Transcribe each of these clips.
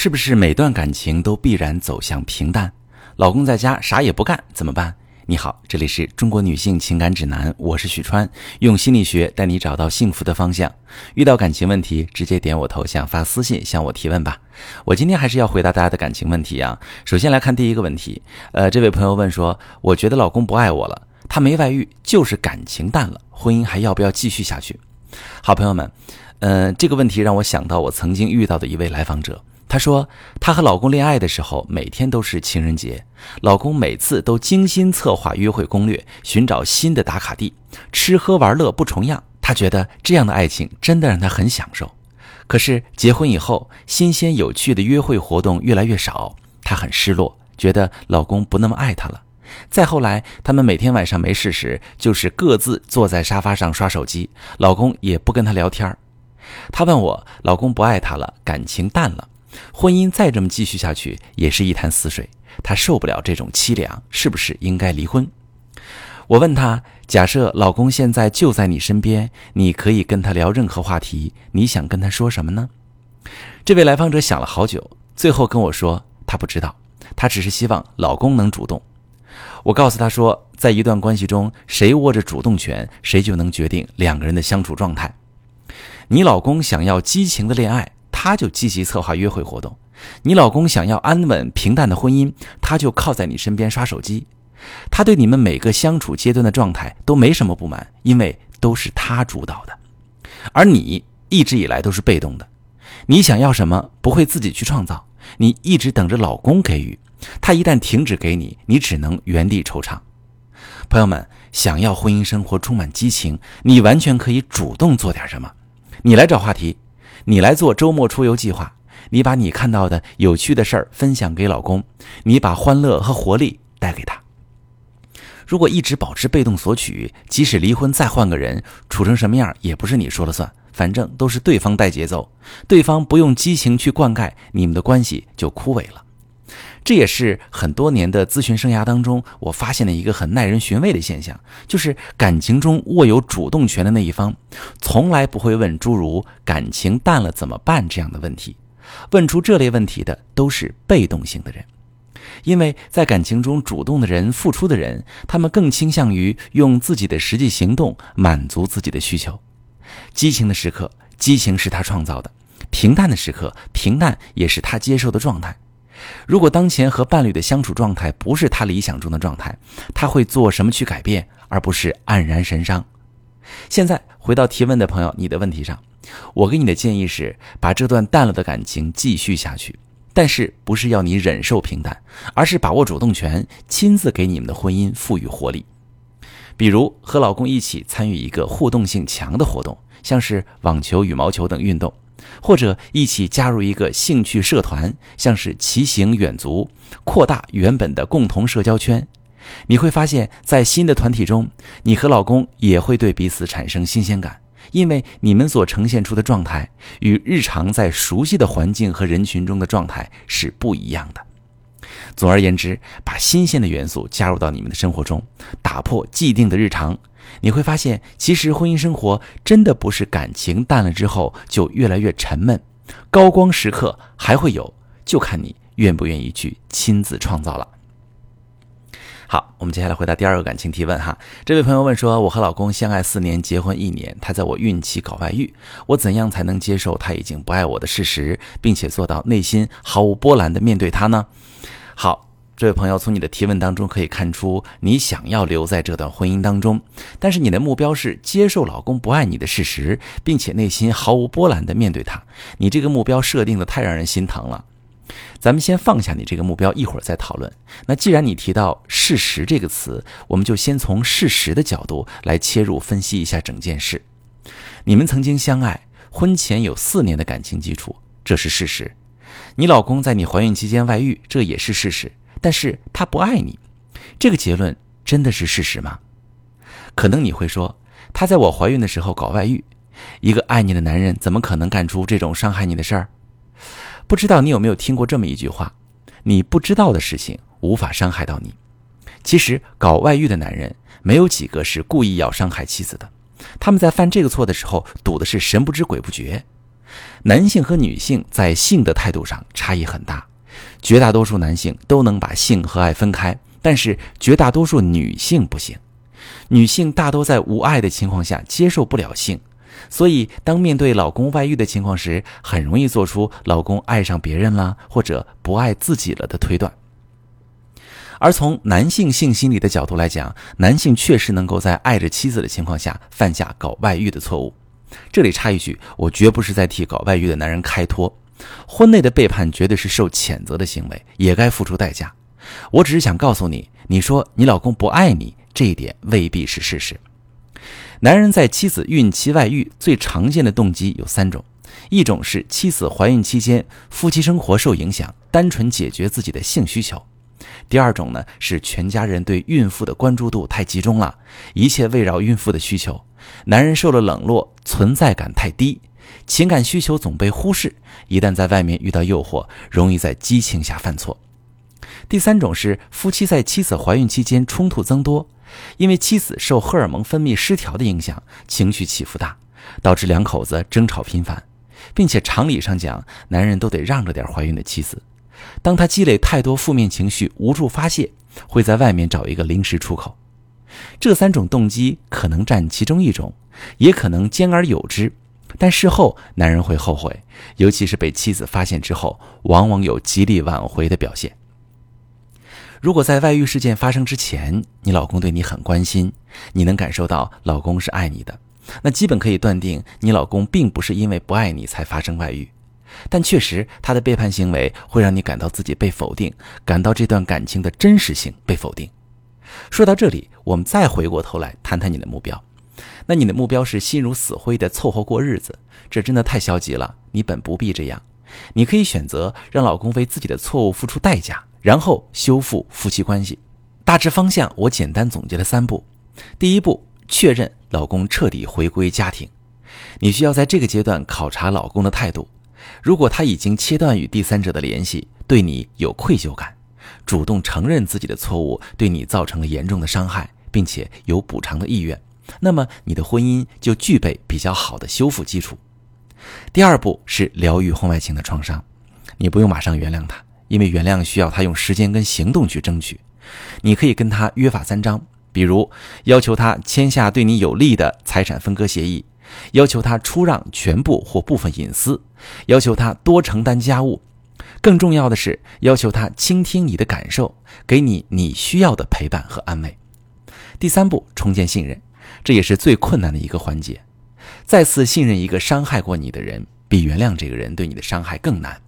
是不是每段感情都必然走向平淡？老公在家啥也不干怎么办？你好，这里是中国女性情感指南，我是许川，用心理学带你找到幸福的方向。遇到感情问题，直接点我头像发私信向我提问吧。我今天还是要回答大家的感情问题啊。首先来看第一个问题，呃，这位朋友问说，我觉得老公不爱我了，他没外遇，就是感情淡了，婚姻还要不要继续下去？好朋友们，呃，这个问题让我想到我曾经遇到的一位来访者。她说，她和老公恋爱的时候，每天都是情人节，老公每次都精心策划约会攻略，寻找新的打卡地，吃喝玩乐不重样。她觉得这样的爱情真的让她很享受。可是结婚以后，新鲜有趣的约会活动越来越少，她很失落，觉得老公不那么爱她了。再后来，他们每天晚上没事时，就是各自坐在沙发上刷手机，老公也不跟她聊天她问我，老公不爱她了，感情淡了。婚姻再这么继续下去，也是一潭死水。她受不了这种凄凉，是不是应该离婚？我问她：假设老公现在就在你身边，你可以跟他聊任何话题，你想跟他说什么呢？这位来访者想了好久，最后跟我说：她不知道，她只是希望老公能主动。我告诉她说，在一段关系中，谁握着主动权，谁就能决定两个人的相处状态。你老公想要激情的恋爱。他就积极策划约会活动，你老公想要安稳平淡的婚姻，他就靠在你身边刷手机。他对你们每个相处阶段的状态都没什么不满，因为都是他主导的，而你一直以来都是被动的。你想要什么不会自己去创造，你一直等着老公给予。他一旦停止给你，你只能原地惆怅。朋友们，想要婚姻生活充满激情，你完全可以主动做点什么。你来找话题。你来做周末出游计划，你把你看到的有趣的事儿分享给老公，你把欢乐和活力带给他。如果一直保持被动索取，即使离婚再换个人，处成什么样也不是你说了算，反正都是对方带节奏，对方不用激情去灌溉，你们的关系就枯萎了。这也是很多年的咨询生涯当中，我发现了一个很耐人寻味的现象，就是感情中握有主动权的那一方，从来不会问诸如“感情淡了怎么办”这样的问题。问出这类问题的都是被动型的人，因为在感情中主动的人、付出的人，他们更倾向于用自己的实际行动满足自己的需求。激情的时刻，激情是他创造的；平淡的时刻，平淡也是他接受的状态。如果当前和伴侣的相处状态不是他理想中的状态，他会做什么去改变，而不是黯然神伤？现在回到提问的朋友，你的问题上，我给你的建议是把这段淡了的感情继续下去，但是不是要你忍受平淡，而是把握主动权，亲自给你们的婚姻赋予活力。比如和老公一起参与一个互动性强的活动，像是网球、羽毛球等运动。或者一起加入一个兴趣社团，像是骑行、远足，扩大原本的共同社交圈。你会发现在新的团体中，你和老公也会对彼此产生新鲜感，因为你们所呈现出的状态与日常在熟悉的环境和人群中的状态是不一样的。总而言之，把新鲜的元素加入到你们的生活中，打破既定的日常。你会发现，其实婚姻生活真的不是感情淡了之后就越来越沉闷，高光时刻还会有，就看你愿不愿意去亲自创造了。好，我们接下来回答第二个感情提问哈。这位朋友问说：“我和老公相爱四年，结婚一年，他在我孕期搞外遇，我怎样才能接受他已经不爱我的事实，并且做到内心毫无波澜的面对他呢？”好。这位朋友从你的提问当中可以看出，你想要留在这段婚姻当中，但是你的目标是接受老公不爱你的事实，并且内心毫无波澜的面对他。你这个目标设定的太让人心疼了。咱们先放下你这个目标，一会儿再讨论。那既然你提到“事实”这个词，我们就先从事实的角度来切入分析一下整件事。你们曾经相爱，婚前有四年的感情基础，这是事实。你老公在你怀孕期间外遇，这也是事实。但是他不爱你，这个结论真的是事实吗？可能你会说，他在我怀孕的时候搞外遇，一个爱你的男人怎么可能干出这种伤害你的事儿？不知道你有没有听过这么一句话：你不知道的事情无法伤害到你。其实搞外遇的男人没有几个是故意要伤害妻子的，他们在犯这个错的时候赌的是神不知鬼不觉。男性和女性在性的态度上差异很大，绝大多数男性都能把性和爱分开，但是绝大多数女性不行。女性大多在无爱的情况下接受不了性，所以当面对老公外遇的情况时，很容易做出老公爱上别人了或者不爱自己了的推断。而从男性性心理的角度来讲，男性确实能够在爱着妻子的情况下犯下搞外遇的错误。这里插一句，我绝不是在替搞外遇的男人开脱，婚内的背叛绝对是受谴责的行为，也该付出代价。我只是想告诉你，你说你老公不爱你。这一点未必是事实。男人在妻子孕期外遇最常见的动机有三种：一种是妻子怀孕期间夫妻生活受影响，单纯解决自己的性需求；第二种呢是全家人对孕妇的关注度太集中了，一切围绕孕妇的需求，男人受了冷落，存在感太低，情感需求总被忽视，一旦在外面遇到诱惑，容易在激情下犯错；第三种是夫妻在妻子怀孕期间冲突增多。因为妻子受荷尔蒙分泌失调的影响，情绪起伏大，导致两口子争吵频繁，并且常理上讲，男人都得让着点怀孕的妻子。当他积累太多负面情绪无处发泄，会在外面找一个临时出口。这三种动机可能占其中一种，也可能兼而有之。但事后男人会后悔，尤其是被妻子发现之后，往往有极力挽回的表现。如果在外遇事件发生之前，你老公对你很关心，你能感受到老公是爱你的，那基本可以断定你老公并不是因为不爱你才发生外遇。但确实，他的背叛行为会让你感到自己被否定，感到这段感情的真实性被否定。说到这里，我们再回过头来谈谈你的目标。那你的目标是心如死灰的凑合过日子，这真的太消极了。你本不必这样，你可以选择让老公为自己的错误付出代价。然后修复夫妻关系，大致方向我简单总结了三步。第一步，确认老公彻底回归家庭。你需要在这个阶段考察老公的态度。如果他已经切断与第三者的联系，对你有愧疚感，主动承认自己的错误对你造成了严重的伤害，并且有补偿的意愿，那么你的婚姻就具备比较好的修复基础。第二步是疗愈婚外情的创伤，你不用马上原谅他。因为原谅需要他用时间跟行动去争取，你可以跟他约法三章，比如要求他签下对你有利的财产分割协议，要求他出让全部或部分隐私，要求他多承担家务，更重要的是要求他倾听你的感受，给你你需要的陪伴和安慰。第三步，重建信任，这也是最困难的一个环节。再次信任一个伤害过你的人，比原谅这个人对你的伤害更难。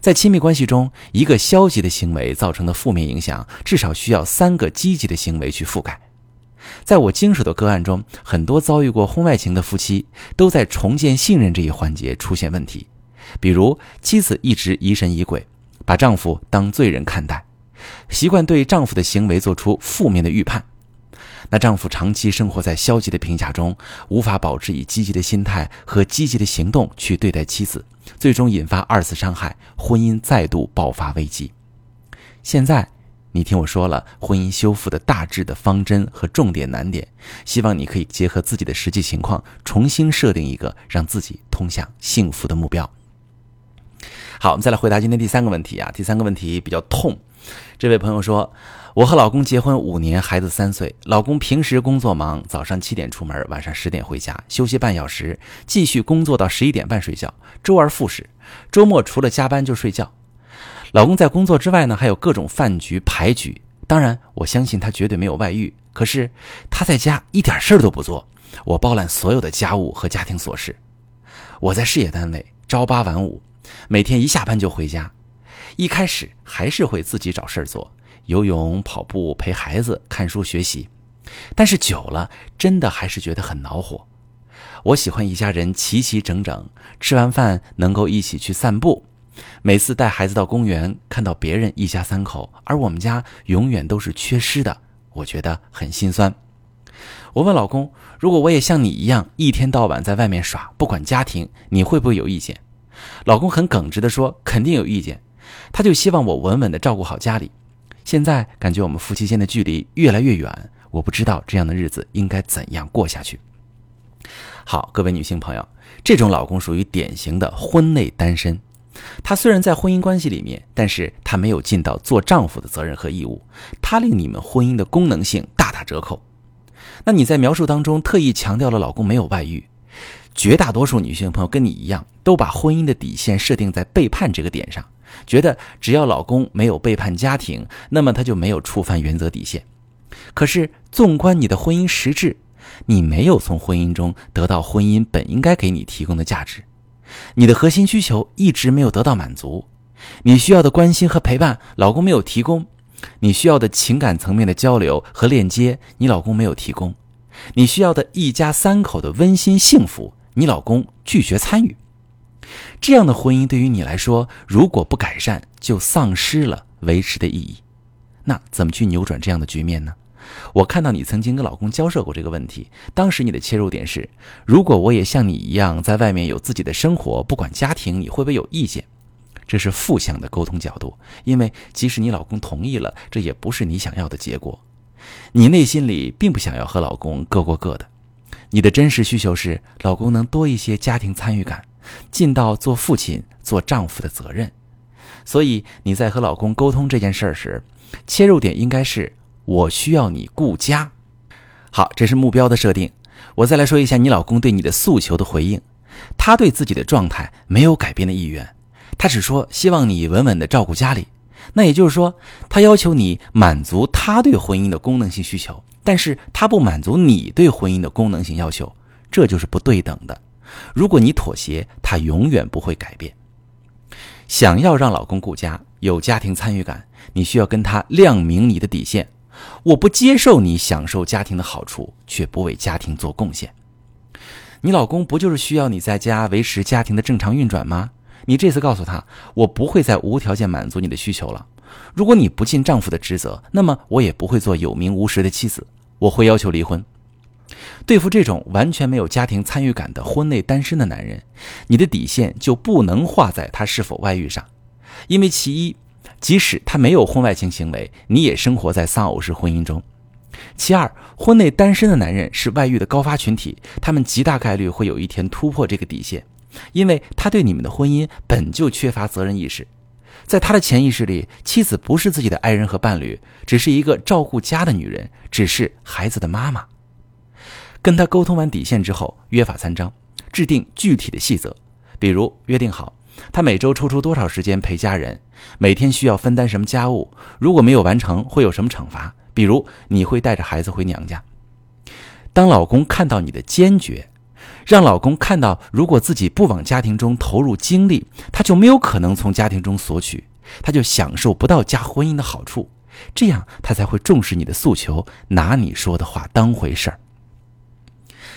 在亲密关系中，一个消极的行为造成的负面影响，至少需要三个积极的行为去覆盖。在我经手的个案中，很多遭遇过婚外情的夫妻都在重建信任这一环节出现问题。比如，妻子一直疑神疑鬼，把丈夫当罪人看待，习惯对丈夫的行为做出负面的预判。那丈夫长期生活在消极的评价中，无法保持以积极的心态和积极的行动去对待妻子，最终引发二次伤害，婚姻再度爆发危机。现在，你听我说了婚姻修复的大致的方针和重点难点，希望你可以结合自己的实际情况，重新设定一个让自己通向幸福的目标。好，我们再来回答今天第三个问题啊，第三个问题比较痛。这位朋友说。我和老公结婚五年，孩子三岁。老公平时工作忙，早上七点出门，晚上十点回家，休息半小时，继续工作到十一点半睡觉，周而复始。周末除了加班就睡觉。老公在工作之外呢，还有各种饭局牌局。当然，我相信他绝对没有外遇。可是他在家一点事儿都不做，我包揽所有的家务和家庭琐事。我在事业单位朝八晚五，每天一下班就回家。一开始还是会自己找事儿做。游泳、跑步、陪孩子、看书学习，但是久了，真的还是觉得很恼火。我喜欢一家人齐齐整整，吃完饭能够一起去散步。每次带孩子到公园，看到别人一家三口，而我们家永远都是缺失的，我觉得很心酸。我问老公：“如果我也像你一样，一天到晚在外面耍，不管家庭，你会不会有意见？”老公很耿直地说：“肯定有意见。”他就希望我稳稳地照顾好家里。现在感觉我们夫妻间的距离越来越远，我不知道这样的日子应该怎样过下去。好，各位女性朋友，这种老公属于典型的婚内单身。他虽然在婚姻关系里面，但是他没有尽到做丈夫的责任和义务，他令你们婚姻的功能性大打折扣。那你在描述当中特意强调了老公没有外遇，绝大多数女性朋友跟你一样，都把婚姻的底线设定在背叛这个点上，觉得只要老公没有背叛家庭，那么他就没有触犯原则底线。可是纵观你的婚姻实质。你没有从婚姻中得到婚姻本应该给你提供的价值，你的核心需求一直没有得到满足，你需要的关心和陪伴，老公没有提供；你需要的情感层面的交流和链接，你老公没有提供；你需要的一家三口的温馨幸福，你老公拒绝参与。这样的婚姻对于你来说，如果不改善，就丧失了维持的意义。那怎么去扭转这样的局面呢？我看到你曾经跟老公交涉过这个问题，当时你的切入点是：如果我也像你一样在外面有自己的生活，不管家庭，你会不会有意见？这是负向的沟通角度，因为即使你老公同意了，这也不是你想要的结果。你内心里并不想要和老公各过各的，你的真实需求是老公能多一些家庭参与感，尽到做父亲、做丈夫的责任。所以你在和老公沟通这件事儿时，切入点应该是。我需要你顾家，好，这是目标的设定。我再来说一下你老公对你的诉求的回应。他对自己的状态没有改变的意愿，他只说希望你稳稳的照顾家里。那也就是说，他要求你满足他对婚姻的功能性需求，但是他不满足你对婚姻的功能性要求，这就是不对等的。如果你妥协，他永远不会改变。想要让老公顾家，有家庭参与感，你需要跟他亮明你的底线。我不接受你享受家庭的好处，却不为家庭做贡献。你老公不就是需要你在家维持家庭的正常运转吗？你这次告诉他，我不会再无条件满足你的需求了。如果你不尽丈夫的职责，那么我也不会做有名无实的妻子，我会要求离婚。对付这种完全没有家庭参与感的婚内单身的男人，你的底线就不能画在他是否外遇上，因为其一。即使他没有婚外情行为，你也生活在丧偶式婚姻中。其二，婚内单身的男人是外遇的高发群体，他们极大概率会有一天突破这个底线，因为他对你们的婚姻本就缺乏责任意识。在他的潜意识里，妻子不是自己的爱人和伴侣，只是一个照顾家的女人，只是孩子的妈妈。跟他沟通完底线之后，约法三章，制定具体的细则，比如约定好。他每周抽出多少时间陪家人？每天需要分担什么家务？如果没有完成，会有什么惩罚？比如你会带着孩子回娘家。当老公看到你的坚决，让老公看到，如果自己不往家庭中投入精力，他就没有可能从家庭中索取，他就享受不到家婚姻的好处。这样他才会重视你的诉求，拿你说的话当回事儿。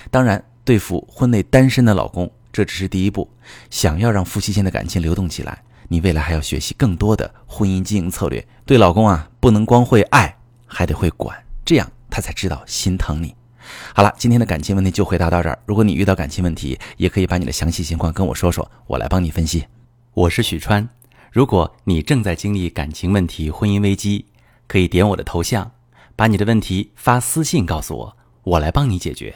当然，对付婚内单身的老公。这只是第一步，想要让夫妻间的感情流动起来，你未来还要学习更多的婚姻经营策略。对老公啊，不能光会爱，还得会管，这样他才知道心疼你。好了，今天的感情问题就回答到这儿。如果你遇到感情问题，也可以把你的详细情况跟我说说，我来帮你分析。我是许川，如果你正在经历感情问题、婚姻危机，可以点我的头像，把你的问题发私信告诉我，我来帮你解决。